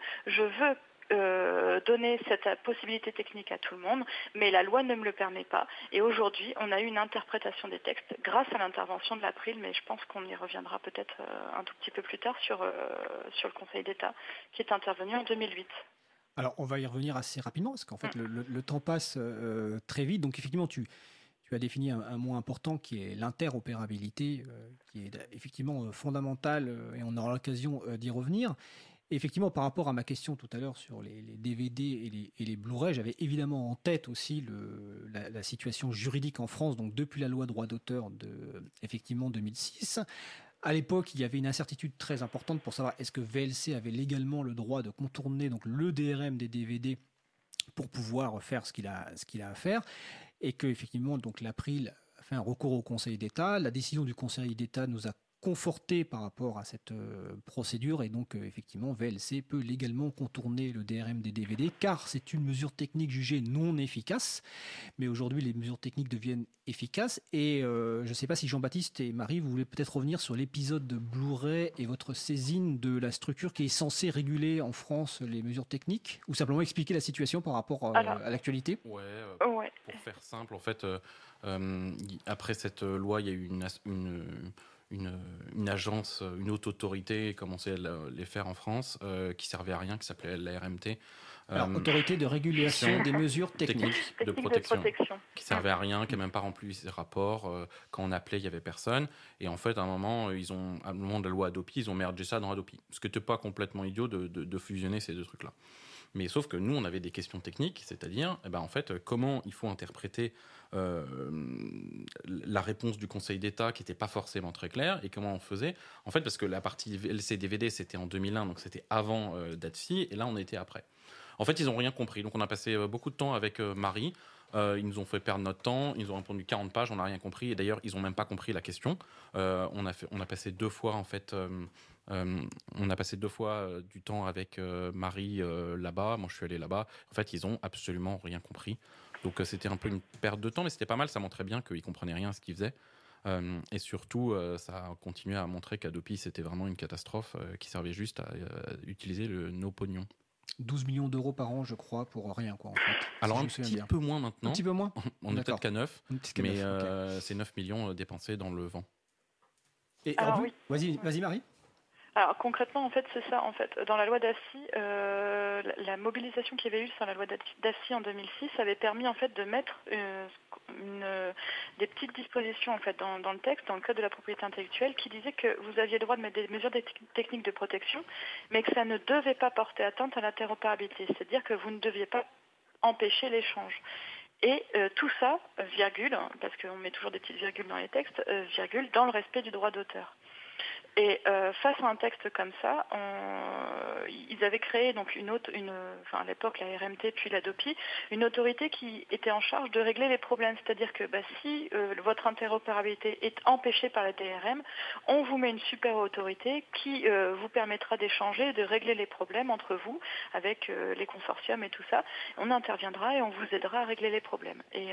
Euh, donner cette possibilité technique à tout le monde, mais la loi ne me le permet pas. Et aujourd'hui, on a eu une interprétation des textes grâce à l'intervention de l'April, mais je pense qu'on y reviendra peut-être euh, un tout petit peu plus tard sur, euh, sur le Conseil d'État, qui est intervenu en 2008. Alors, on va y revenir assez rapidement, parce qu'en fait, mm. le, temps passe très vite. Donc, effectivement, tu, tu as défini un, mot important qui est l'interopérabilité, qui est effectivement fondamental, et on aura l'occasion d'y revenir effectivement, par rapport à ma question tout à l'heure sur les, DVD et les, Blu-ray, j'avais évidemment en tête aussi la, situation juridique en France, donc depuis la loi droit d'auteur de effectivement 2006. À l'époque, il y avait une incertitude très importante pour savoir est-ce que VLC avait légalement le droit de contourner donc le DRM des DVD pour pouvoir faire ce qu'il a, ce qu'il a à faire, et que effectivement donc l'April a fait un recours au Conseil d'État. La décision du Conseil d'État nous a conforté par rapport à cette euh, procédure et donc euh, effectivement VLC peut légalement contourner le DRM des DVD car c'est une mesure technique jugée non efficace. Mais aujourd'hui les mesures techniques deviennent efficaces et euh, je ne sais pas si Jean-Baptiste et Marie vous voulez peut-être revenir sur l'épisode de Blu-ray et votre saisine de la structure qui est censée réguler en France les mesures techniques ou simplement expliquer la situation par rapport à l'actualité? Ouais, pour faire simple en fait après cette loi il y a eu une une, une, agence, une haute autorité, comme on sait les faire en France, qui servait à rien, qui s'appelait la RMT. Alors, autorité de régulation des mesures techniques, de, protection, qui servait à rien, qui n'a même pas rempli ses rapports. quand on appelait, il y avait personne. Et en fait, à un moment, ils ont, à un moment de la loi Adopi, ils ont mergé ça dans Adopi. Ce qui n'était pas complètement idiot de, de, de fusionner ces deux trucs-là. Mais sauf que nous, on avait des questions techniques, c'est-à-dire, eh ben, en fait, comment il faut interpréter euh, la réponse du Conseil d'État qui n'était pas forcément très claire et comment on faisait. En fait, parce que la partie LCDVD, c'était en 2001, donc c'était avant euh, DATFI, et là, on était après. En fait, ils n'ont rien compris. Donc, on a passé euh, beaucoup de temps avec Marie. ils nous ont fait perdre notre temps. Ils ont répondu 40 pages. On n'a rien compris. Et d'ailleurs, ils n'ont même pas compris la question. on, a fait, on a passé deux fois, en fait, euh, on a passé deux fois euh, du temps avec euh, Marie là-bas. Moi, je suis allé là-bas. En fait, ils ont absolument rien compris. Donc, c'était un peu une perte de temps, mais c'était pas mal. Ça montrait bien qu'ils comprenaient rien à ce qu'ils faisaient. et surtout, ça a continué à montrer qu'Adopi, c'était vraiment une catastrophe qui servait juste à utiliser le, nos pognons. 12 millions d'euros par an, je crois, pour rien, quoi, en fait. Alors, un petit peu moins maintenant. Un petit peu moins On est peut-être qu'à 9, mais c'est 9 millions dépensés dans le vent. Et oui. Vas-y, vas-y, Marie. Alors concrètement, en fait, c'est ça. En fait, dans la loi d'AFSI, euh, la mobilisation qu'il y avait eu sur la loi d'AFSI en 2006 avait permis en fait de mettre euh, une, des petites dispositions en dans, le texte, dans le code de la propriété intellectuelle, qui disait que vous aviez le droit de mettre des mesures techniques de protection, mais que ça ne devait pas porter atteinte à l'interopérabilité, c'est-à-dire que vous ne deviez pas empêcher l'échange. Et euh, tout ça, virgule, parce qu'on met toujours des petites virgules dans les textes, virgule, dans le respect du droit d'auteur. Et euh, face à un texte comme ça, ils avaient créé donc une autre, une, enfin à l'époque la RMT puis la DOPI, une autorité qui était en charge de régler les problèmes. C'est-à-dire que bah, si euh, votre interopérabilité est empêchée par la DRM, on vous met une super autorité qui euh, vous permettra d'échanger, de régler les problèmes entre vous avec les consortiums et tout ça. On interviendra et on vous aidera à régler les problèmes. Et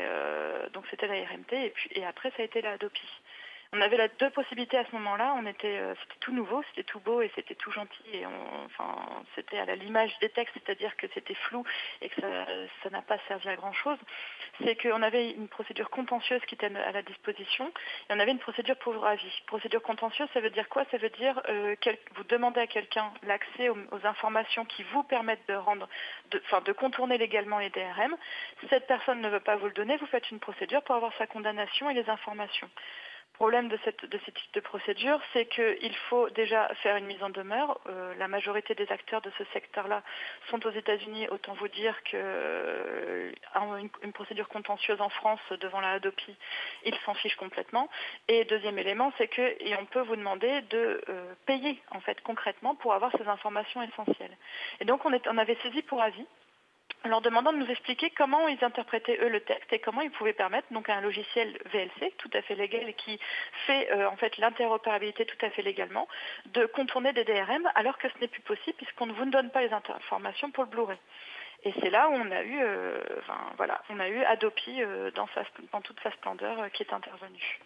donc c'était la RMT et puis et après ça a été la DOPI. On avait la deux possibilités à ce moment-là. On était, euh, c'était tout nouveau, c'était tout beau et c'était tout gentil. Et enfin, c'était à l'image des textes, c'est-à-dire que c'était flou et que ça n'a pas servi à grand-chose. C'est qu'on avait une procédure contentieuse qui était à la disposition et on avait une procédure pour avis. Procédure contentieuse, ça veut dire quoi? Ça veut dire euh, vous demandez à quelqu'un l'accès aux, informations qui vous permettent de rendre, de contourner légalement les DRM. Cette personne ne veut pas vous le donner, vous faites une procédure pour avoir sa condamnation et les informations problème de, cette, de ce type de procédure, c'est qu'il faut déjà faire une mise en demeure. Euh, la majorité des acteurs de ce secteur-là sont aux États-Unis. Autant vous dire qu'une euh, une procédure contentieuse en France devant la Hadopi, ils s'en fichent complètement. Et deuxième élément, c'est qu'on peut vous demander de euh, payer en fait concrètement pour avoir ces informations essentielles. Et donc on, est, on avait saisi pour avis en leur demandant de nous expliquer comment ils interprétaient eux le texte et comment ils pouvaient permettre donc un logiciel VLC tout à fait légal qui fait euh, en fait l'interopérabilité tout à fait légalement de contourner des DRM alors que ce n'est plus possible puisqu'on ne vous donne pas les informations pour le Blu-ray. Et c'est là où on a eu, euh, voilà, on a eu Adopi euh, dans, dans toute sa splendeur qui est intervenue.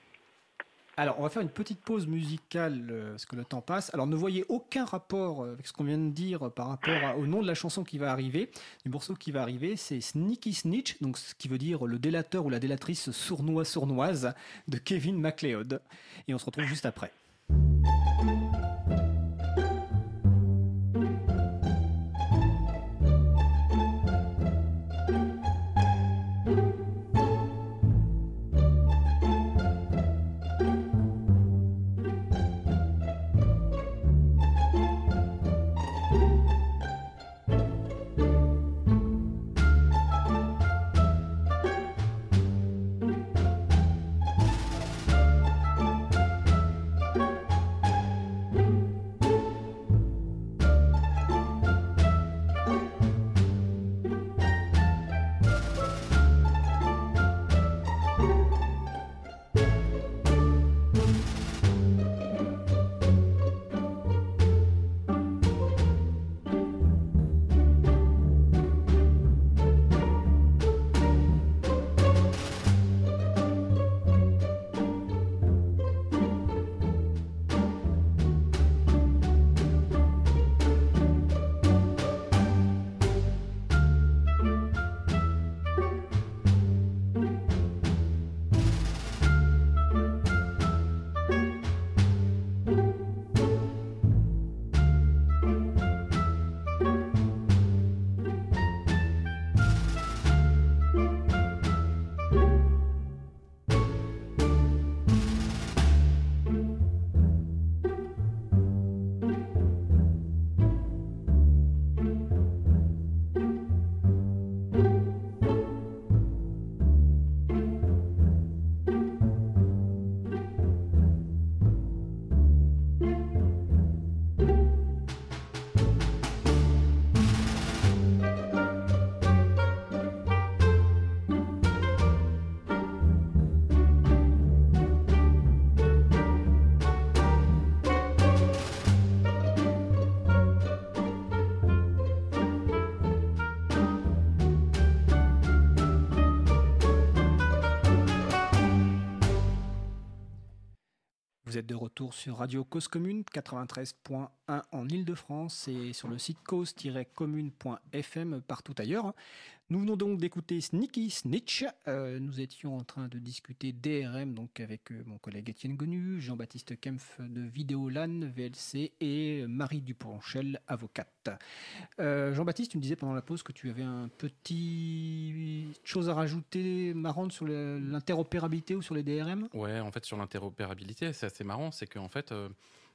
Alors, on va faire une petite pause musicale, euh, parce que le temps passe. Alors, ne voyez aucun rapport euh, avec ce qu'on vient de dire par rapport au nom de la chanson qui va arriver. Le morceau qui va arriver, c'est Sneaky Snitch, donc ce qui veut dire le délateur ou la délatrice sournois-sournoise de Kevin MacLeod. Et on se retrouve juste après. De retour sur Radio Cause Commune 93.1 en Ile-de-France et sur le site cause-commune.fm partout ailleurs. Nous venons donc d'écouter Sneaky Snitch. Euh, nous étions en train de discuter DRM donc avec euh, mon collègue Étienne Gonu, Jean-Baptiste Kempf de Vidéolan, VLC et Marie Duponchel, avocate. Euh, Jean-Baptiste, tu me disais pendant la pause que tu avais un petit chose à rajouter marrante sur l'interopérabilité ou sur les DRM Ouais, en fait sur l'interopérabilité, c'est assez marrant, c'est qu'en fait,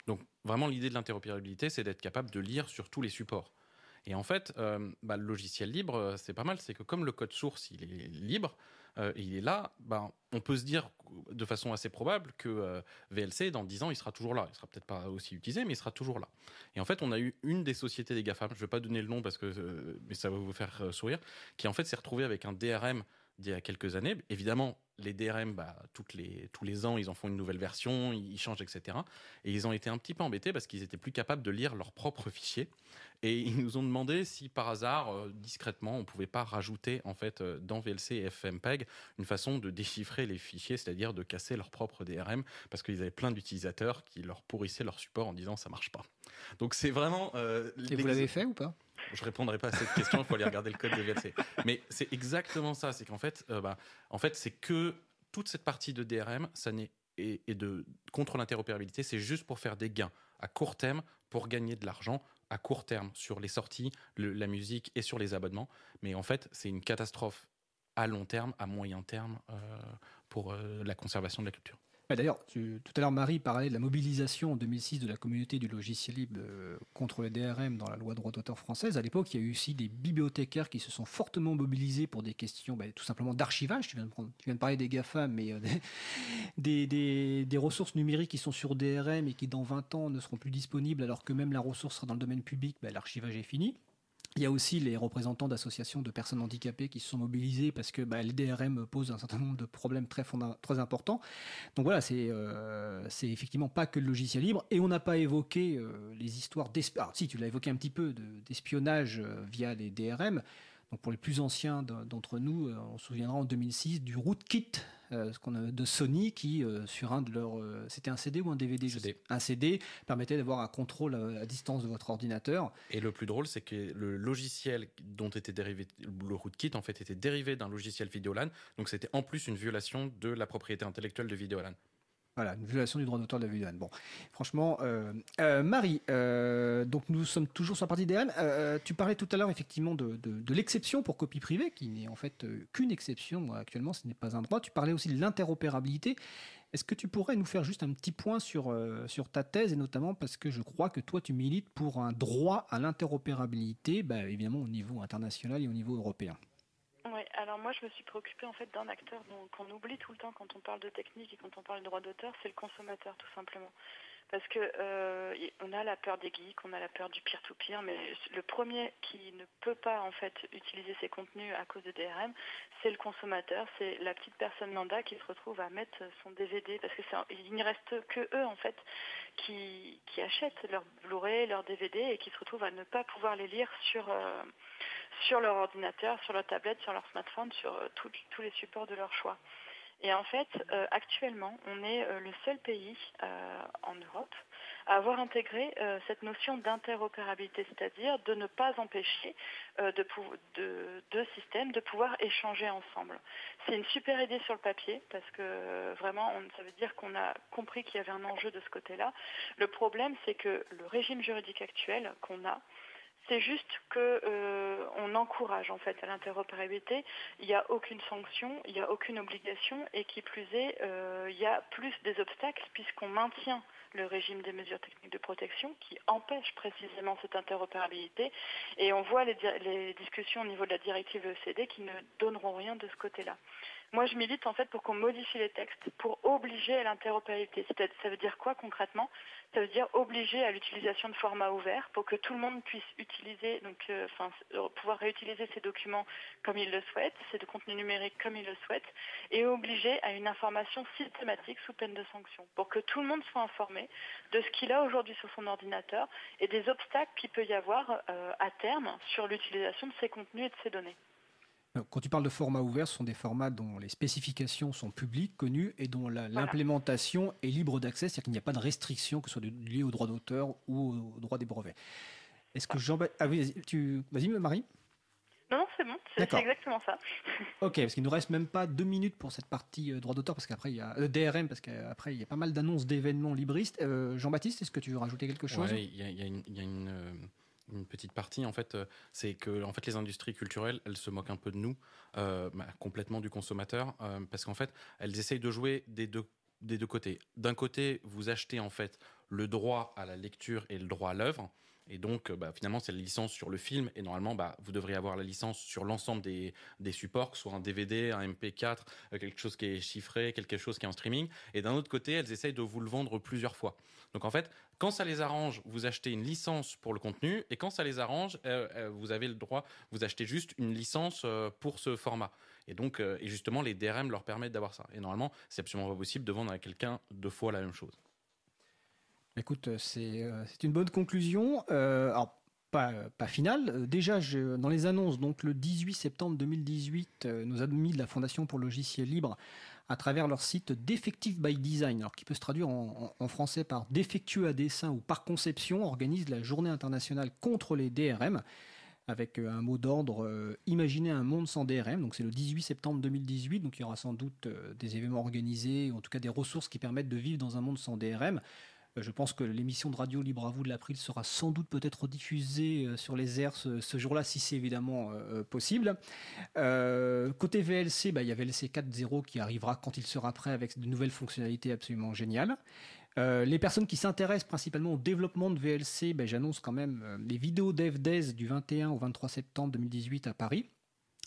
donc vraiment l'idée de l'interopérabilité, c'est d'être capable de lire sur tous les supports. Et en fait, euh, bah, le logiciel libre, euh, c'est pas mal. C'est que comme le code source, il est libre, euh, il est là, bah, on peut se dire de façon assez probable que VLC, dans 10 ans, il sera toujours là. Il sera peut-être pas aussi utilisé, mais il sera toujours là. Et en fait, on a eu une des sociétés des GAFAM, je ne vais pas donner le nom parce que mais ça va vous faire sourire, qui en fait s'est retrouvée avec un DRM d'il y a quelques années. Évidemment, les DRM, bah, toutes les, tous les ans, ils en font une nouvelle version, ils changent, etc. Et ils ont été un petit peu embêtés parce qu'ils étaient plus capables de lire leurs propres fichiers. Et ils nous ont demandé si par hasard, euh, discrètement, on pouvait pas rajouter en fait euh, dans VLC et FMPEG une façon de déchiffrer les fichiers, c'est-à-dire de casser leur propre DRM, parce qu'ils avaient plein d'utilisateurs qui leur pourrissaient leur support en disant ça marche pas. Donc c'est vraiment. Euh, et vous l'avez fait ou pas? Je répondrai pas à cette question, il faut aller regarder le code de VLC. Mais c'est exactement ça, c'est qu'en fait, bah, en fait, c'est que toute cette partie de DRM, ça n'est et, de contre l'interopérabilité, c'est juste pour faire des gains à court terme, pour gagner de l'argent à court terme sur les sorties, la musique et sur les abonnements. Mais en fait, c'est une catastrophe à long terme, à moyen terme euh, pour euh, la conservation de la culture. D'ailleurs, tout à l'heure, Marie parlait de la mobilisation en 2006 de la communauté du logiciel libre euh, contre le DRM dans la loi droit d'auteur française. À l'époque, il y a eu aussi des bibliothécaires qui se sont fortement mobilisés pour des questions bah, tout simplement d'archivage. Tu, viens de parler des GAFA, mais euh, des, des, ressources numériques qui sont sur DRM et qui dans 20 ans ne seront plus disponibles alors que même la ressource sera dans le domaine public, bah, l'archivage est fini. Il y a aussi les représentants d'associations de personnes handicapées qui se sont mobilisés parce que bah, les DRM posent un certain nombre de problèmes très, importants. Donc voilà, c'est euh, effectivement pas que le logiciel libre. Et on n'a pas évoqué euh, les histoires d'espionnage. Si, tu l'as évoqué un petit peu, d'espionnage euh, via les DRM. Donc pour les plus anciens d'entre nous, on se souviendra en 2006 du Rootkit euh, ce qu'on a de Sony qui, euh, sur un de leurs. Euh, c'était un CD ou un DVD Un CD permettait d'avoir un contrôle à, distance de votre ordinateur. Et le plus drôle, c'est que le logiciel dont était dérivé le rootkit, en fait, était dérivé d'un logiciel Videolan. Donc c'était en plus une violation de la propriété intellectuelle de Videolan. Voilà, une violation du droit d'auteur de la vidéo. Bon, franchement, euh, euh, Marie, euh, donc nous sommes toujours sur la partie DRM. tu parlais tout à l'heure effectivement de, l'exception pour copie privée, qui n'est en fait qu'une exception. Actuellement, ce n'est pas un droit. Tu parlais aussi de l'interopérabilité. Est-ce que tu pourrais nous faire juste un petit point sur, sur ta thèse, et notamment parce que je crois que toi, tu milites pour un droit à l'interopérabilité, bah, évidemment au niveau international et au niveau européen Oui, alors moi je me suis préoccupée en fait d'un acteur qu'on oublie tout le temps quand on parle de technique et quand on parle de droit d'auteur, c'est le consommateur tout simplement. Parce que euh, on a la peur des geeks, on a la peur du peer-to-peer, mais le premier qui ne peut pas en fait utiliser ces contenus à cause de DRM, c'est le consommateur, c'est la petite personne lambda qui se retrouve à mettre son DVD parce que il n'y reste que eux en fait qui, achètent leur Blu-ray, leur DVD et qui se retrouvent à ne pas pouvoir les lire sur euh, sur leur ordinateur, sur leur tablette, sur leur smartphone, sur euh, tous les supports de leur choix. Et en fait, euh, actuellement, on est euh, le seul pays en Europe à avoir intégré cette notion d'interopérabilité, c'est-à-dire de ne pas empêcher de, deux systèmes de pouvoir échanger ensemble. C'est une super idée sur le papier parce que vraiment, ça veut dire qu'on a compris qu'il y avait un enjeu de ce côté-là. Le problème, c'est que le régime juridique actuel qu'on a, c'est juste qu'on euh, encourage en fait à l'interopérabilité. Il n'y a aucune sanction, il n'y a aucune obligation et qui plus est, euh, il y a plus des obstacles puisqu'on maintient le régime des mesures techniques de protection qui empêche précisément cette interopérabilité. Et on voit les, les discussions au niveau de la directive ECD qui ne donneront rien de ce côté-là. Moi, je milite en fait pour qu'on modifie les textes pour obliger à l'interopérabilité. Ça veut dire quoi concrètement? Ça veut dire obliger à l'utilisation de formats ouverts pour que tout le monde puisse utiliser, donc, euh, euh, pouvoir réutiliser ces documents comme il le souhaite, ces contenus numériques comme il le souhaite, et obliger à une information systématique sous peine de sanction pour que tout le monde soit informé de ce qu'il a aujourd'hui sur son ordinateur et des obstacles qu'il peut y avoir euh, à terme sur l'utilisation de ces contenus et de ces données. Quand tu parles de format ouvert, ce sont des formats dont les spécifications sont publiques, connues et dont l'implémentation est libre d'accès, c'est-à-dire qu'il n'y a pas de restriction que ce soit liée au droit d'auteur ou au droit des brevets. Est-ce que Jean ah oui, tu vas-y Marie? Non, non, c'est bon, c'est exactement ça. ok, parce qu'il nous reste même pas deux minutes pour cette partie euh, droit d'auteur, parce qu'après il y a euh, DRM, parce qu'après il y a pas mal d'annonces d'événements libristes. Euh, Jean-Baptiste, est-ce que tu veux rajouter quelque chose? Oui, il y, a, une, petite partie en fait, c'est que en fait les industries culturelles, elles se moquent un peu de nous, bah, complètement du consommateur, parce qu'en fait elles essayent de jouer des deux des deux côtés. D'un côté, vous achetez en fait le droit à la lecture et le droit à l'œuvre. Et donc, euh, bah, finalement, c'est la licence sur le film. Et normalement, bah, vous devriez avoir la licence sur l'ensemble des, supports, soit un DVD, un MP4, euh, quelque chose qui est chiffré, quelque chose qui est en streaming. Et d'un autre côté, elles essayent de vous le vendre plusieurs fois. Donc, en fait, quand ça les arrange, vous achetez une licence pour le contenu. Et quand ça les arrange, euh, vous avez le droit, vous achetez juste une licence pour ce format. Et donc, et justement, les DRM leur permettent d'avoir ça. Et normalement, c'est absolument pas possible de vendre à quelqu'un deux fois la même chose. Écoute, euh, euh, c'est une bonne conclusion. Euh, pas, finale. Déjà, dans les annonces, donc le 18 septembre 2018, nos amis de la Fondation pour le logiciel libre, à travers leur site Defective by Design, qui peut se traduire en, français par défectueux à dessin ou par conception, organise la journée internationale contre les DRM avec un mot d'ordre Imaginez un monde sans DRM. C'est le 18 septembre 2018. Donc il y aura sans doute des événements organisés, en tout cas des ressources qui permettent de vivre dans un monde sans DRM. Euh, je pense que l'émission de radio Libre à vous de l'April sera sans doute peut-être diffusée euh, sur les airs ce, jour-là, si c'est évidemment euh, possible. côté VLC, bah, il y a VLC 4.0 qui arrivera quand il sera prêt avec de nouvelles fonctionnalités absolument géniales. les personnes qui s'intéressent principalement au développement de VLC, bah, j'annonce quand même les vidéos DevDays du 21 au 23 septembre 2018 à Paris.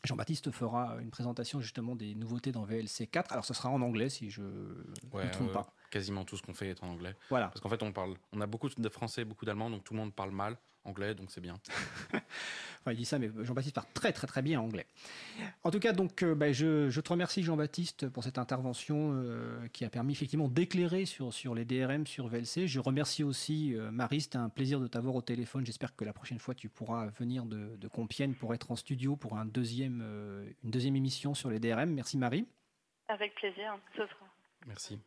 Jean-Baptiste fera une présentation justement des nouveautés dans VLC 4. Alors ce sera en anglais si je ne me trompe pas quasiment tout ce qu'on fait est en anglais. Voilà. Parce qu'en fait, on parle, on a beaucoup de français, beaucoup d'allemand, donc tout le monde parle mal anglais, donc c'est bien. enfin, il dit ça, mais Jean-Baptiste parle très très très bien anglais. En tout cas, donc, euh, bah, je, je, te remercie Jean-Baptiste pour cette intervention euh, qui a permis effectivement d'éclairer sur, sur les DRM, sur VLC. Je remercie aussi euh, Marie, c'était un plaisir de t'avoir au téléphone. J'espère que la prochaine fois tu pourras venir de, de Compiègne pour être en studio pour un deuxième, une deuxième émission sur les DRM. Merci Marie. Avec plaisir, ce sera. Merci.